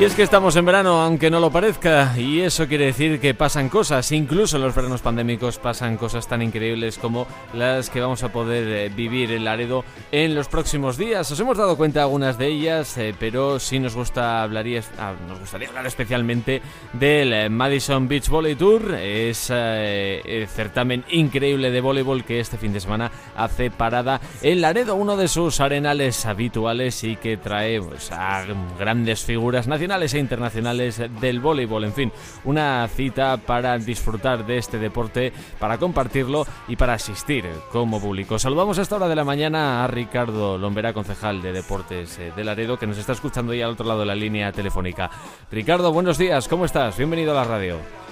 Y es que estamos en verano, aunque no lo parezca, y eso quiere decir que pasan cosas, incluso en los veranos pandémicos pasan cosas tan increíbles como las que vamos a poder eh, vivir en Laredo en los próximos días. Os hemos dado cuenta de algunas de ellas, eh, pero sí nos gusta hablaría, ah, nos gustaría hablar especialmente del eh, Madison Beach Volley Tour, es el certamen increíble de voleibol que este fin de semana hace parada en Laredo, uno de sus arenales habituales y que trae pues, a grandes figuras nacionales e internacionales del voleibol. En fin, una cita para disfrutar de este deporte, para compartirlo y para asistir como público. Saludamos a esta hora de la mañana a Ricardo Lombera, concejal de Deportes eh, de Laredo, que nos está escuchando ahí al otro lado de la línea telefónica. Ricardo, buenos días, ¿cómo estás? Bienvenido a la radio.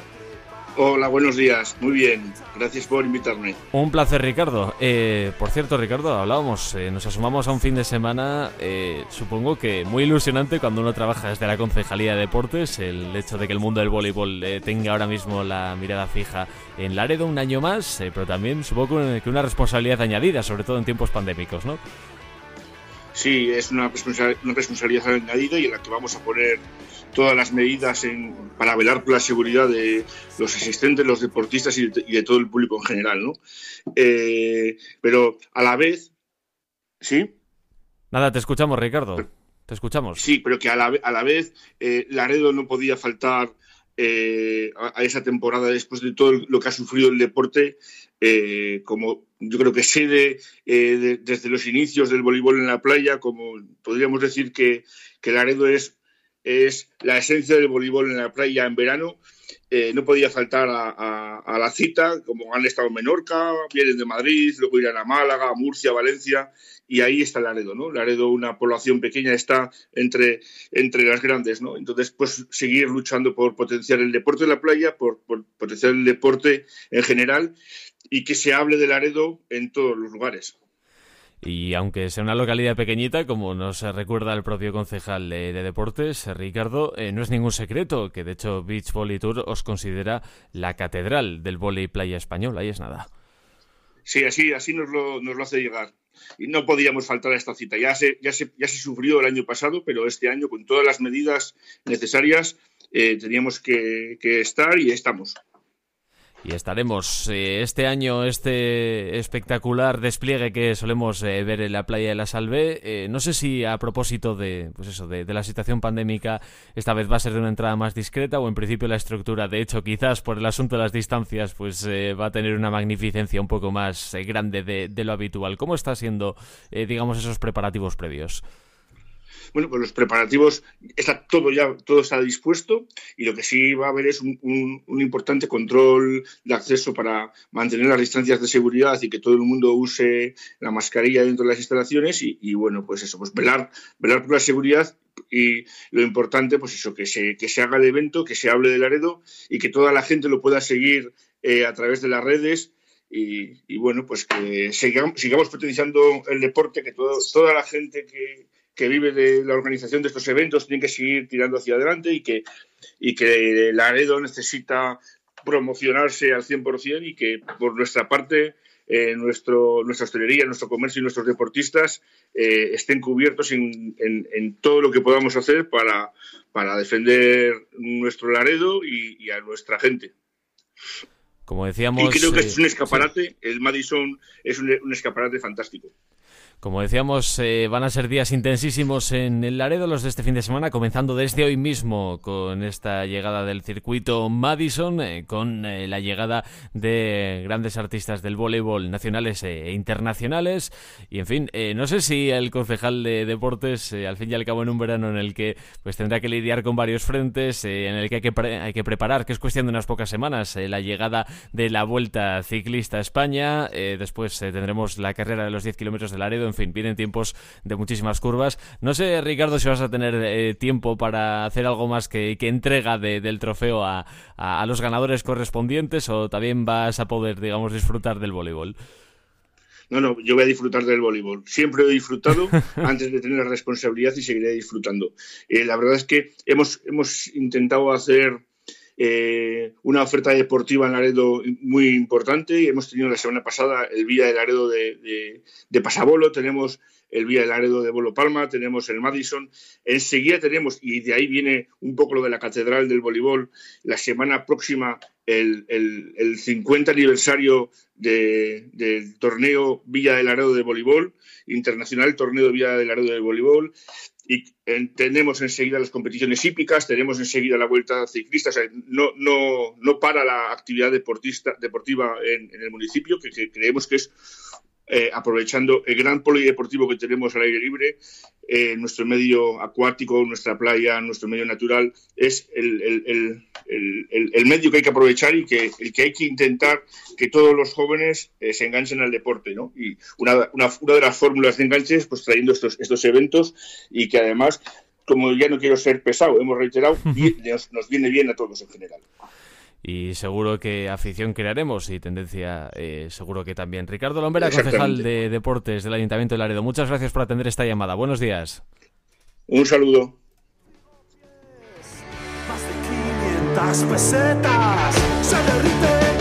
Hola, buenos días. Muy bien. Gracias por invitarme. Un placer, Ricardo. Eh, por cierto, Ricardo, hablábamos, eh, nos asomamos a un fin de semana, eh, supongo que muy ilusionante cuando uno trabaja desde la Concejalía de Deportes, el hecho de que el mundo del voleibol tenga ahora mismo la mirada fija en Laredo un año más, pero también supongo que una responsabilidad añadida, sobre todo en tiempos pandémicos, ¿no? Sí, es una, responsabilidad añadida y en la que vamos a poner todas las medidas en, para velar por la seguridad de los asistentes, los deportistas y de, todo el público en general, ¿no? Eh, pero a la vez, ¿sí? Nada, te escuchamos, Ricardo. Te escuchamos. Sí, pero que a la, a la vez eh, Laredo no podía faltar eh, a, esa temporada después de todo lo que ha sufrido el deporte, como yo creo que sede desde los inicios del voleibol en la playa, como podríamos decir que, que Laredo es es la esencia del voleibol en la playa en verano. Eh, no podía faltar a, la cita, como han estado en Menorca, vienen de Madrid, luego irán a Málaga, Murcia, Valencia, y ahí está Laredo, ¿no? Laredo, una población pequeña, está entre, entre las grandes, ¿no? Entonces, pues seguir luchando por potenciar el deporte de la playa, por, por potenciar el deporte en general, y que se hable de Laredo en todos los lugares. Y aunque sea una localidad pequeñita, como nos recuerda el propio concejal de, deportes, Ricardo, eh, no es ningún secreto que de hecho Beach Volley Tour os considera la catedral del volley playa español. Ahí es nada. Sí, así, así nos, lo, hace llegar. Y no podíamos faltar a esta cita. Ya se, ya, se, ya se sufrió el año pasado, pero este año, con todas las medidas necesarias, eh, teníamos que estar y estamos. Y estaremos eh, este año, este espectacular despliegue que solemos eh, ver en la playa de la Salve. Eh, no sé si a propósito de, pues eso, de, la situación pandémica, esta vez va a ser de una entrada más discreta o en principio la estructura, de hecho, quizás por el asunto de las distancias, pues va a tener una magnificencia un poco más grande de, de, lo habitual. ¿Cómo está siendo, digamos, esos preparativos previos? Bueno, pues los preparativos, está todo ya, todo está dispuesto y lo que sí va a haber es un, importante control de acceso para mantener las distancias de seguridad y que todo el mundo use la mascarilla dentro de las instalaciones y, bueno, pues eso, pues velar, velar por la seguridad y lo importante, pues eso, que se, que se haga el evento, que se hable del Laredo y que toda la gente lo pueda seguir eh, a través de las redes y, bueno, pues que sigamos, sigamos potenciando el deporte, que todo, toda la gente que, que vive de la organización de estos eventos tiene que seguir tirando hacia adelante y que, y que Laredo necesita promocionarse al 100% y que por nuestra parte eh, nuestro, nuestra hostelería, nuestro comercio y nuestros deportistas eh, estén cubiertos en, todo lo que podamos hacer para, para defender nuestro Laredo y, a nuestra gente. Como decíamos. Y creo que es un escaparate, el Madison es un escaparate fantástico. Como decíamos, eh, van a ser días intensísimos en el Laredo los de este fin de semana, comenzando desde hoy mismo con esta llegada del circuito Madison, eh, con eh, la llegada de grandes artistas del voleibol nacionales e internacionales. Y en fin, no sé si el concejal de deportes, al fin y al cabo en un verano en el que pues tendrá que lidiar con varios frentes, en el que hay que, hay que preparar, que es cuestión de unas pocas semanas, la llegada de la Vuelta Ciclista a España, después tendremos la carrera de los 10 kilómetros del Laredo en fin, vienen tiempos de muchísimas curvas. No sé, Ricardo, si vas a tener eh, tiempo para hacer algo más que, entrega del trofeo a, los ganadores correspondientes o también vas a poder, digamos, disfrutar del voleibol. No, no, yo voy a disfrutar del voleibol. Siempre he disfrutado antes de tener la responsabilidad y seguiré disfrutando. Eh, la verdad es que hemos, hemos intentado hacer eh, una oferta deportiva en Laredo muy importante hemos tenido la semana pasada el Villa de Laredo de, de, Pasabolo, tenemos el Villa de Laredo de Bolo Palma, tenemos el Madison. Enseguida tenemos, y de ahí viene un poco lo de la Catedral del Voleibol, la semana próxima el, el, 50 aniversario del torneo Villa de Laredo de Voleibol, internacional torneo Villa de Laredo de Voleibol y tenemos enseguida las competiciones hípicas, tenemos enseguida la vuelta ciclista, no, no, no para la actividad deportista, deportiva en, el municipio, que, creemos que es eh, aprovechando el gran polideportivo que tenemos al aire libre, eh, nuestro medio acuático, nuestra playa, nuestro medio natural, es el, el, medio que hay que aprovechar y que, el que hay que intentar que todos los jóvenes eh, se enganchen al deporte. ¿no? Y una, una, una de las fórmulas de enganches, pues trayendo estos, estos eventos y que además como ya no quiero ser pesado, hemos reiterado, y nos, viene bien a todos en general y seguro que afición crearemos y tendencia eh, seguro que también. Ricardo Lombera, concejal de Deportes del Ayuntamiento de Laredo, muchas gracias por atender esta llamada. Buenos días. Un saludo. Más de 500 pesetas, se derrite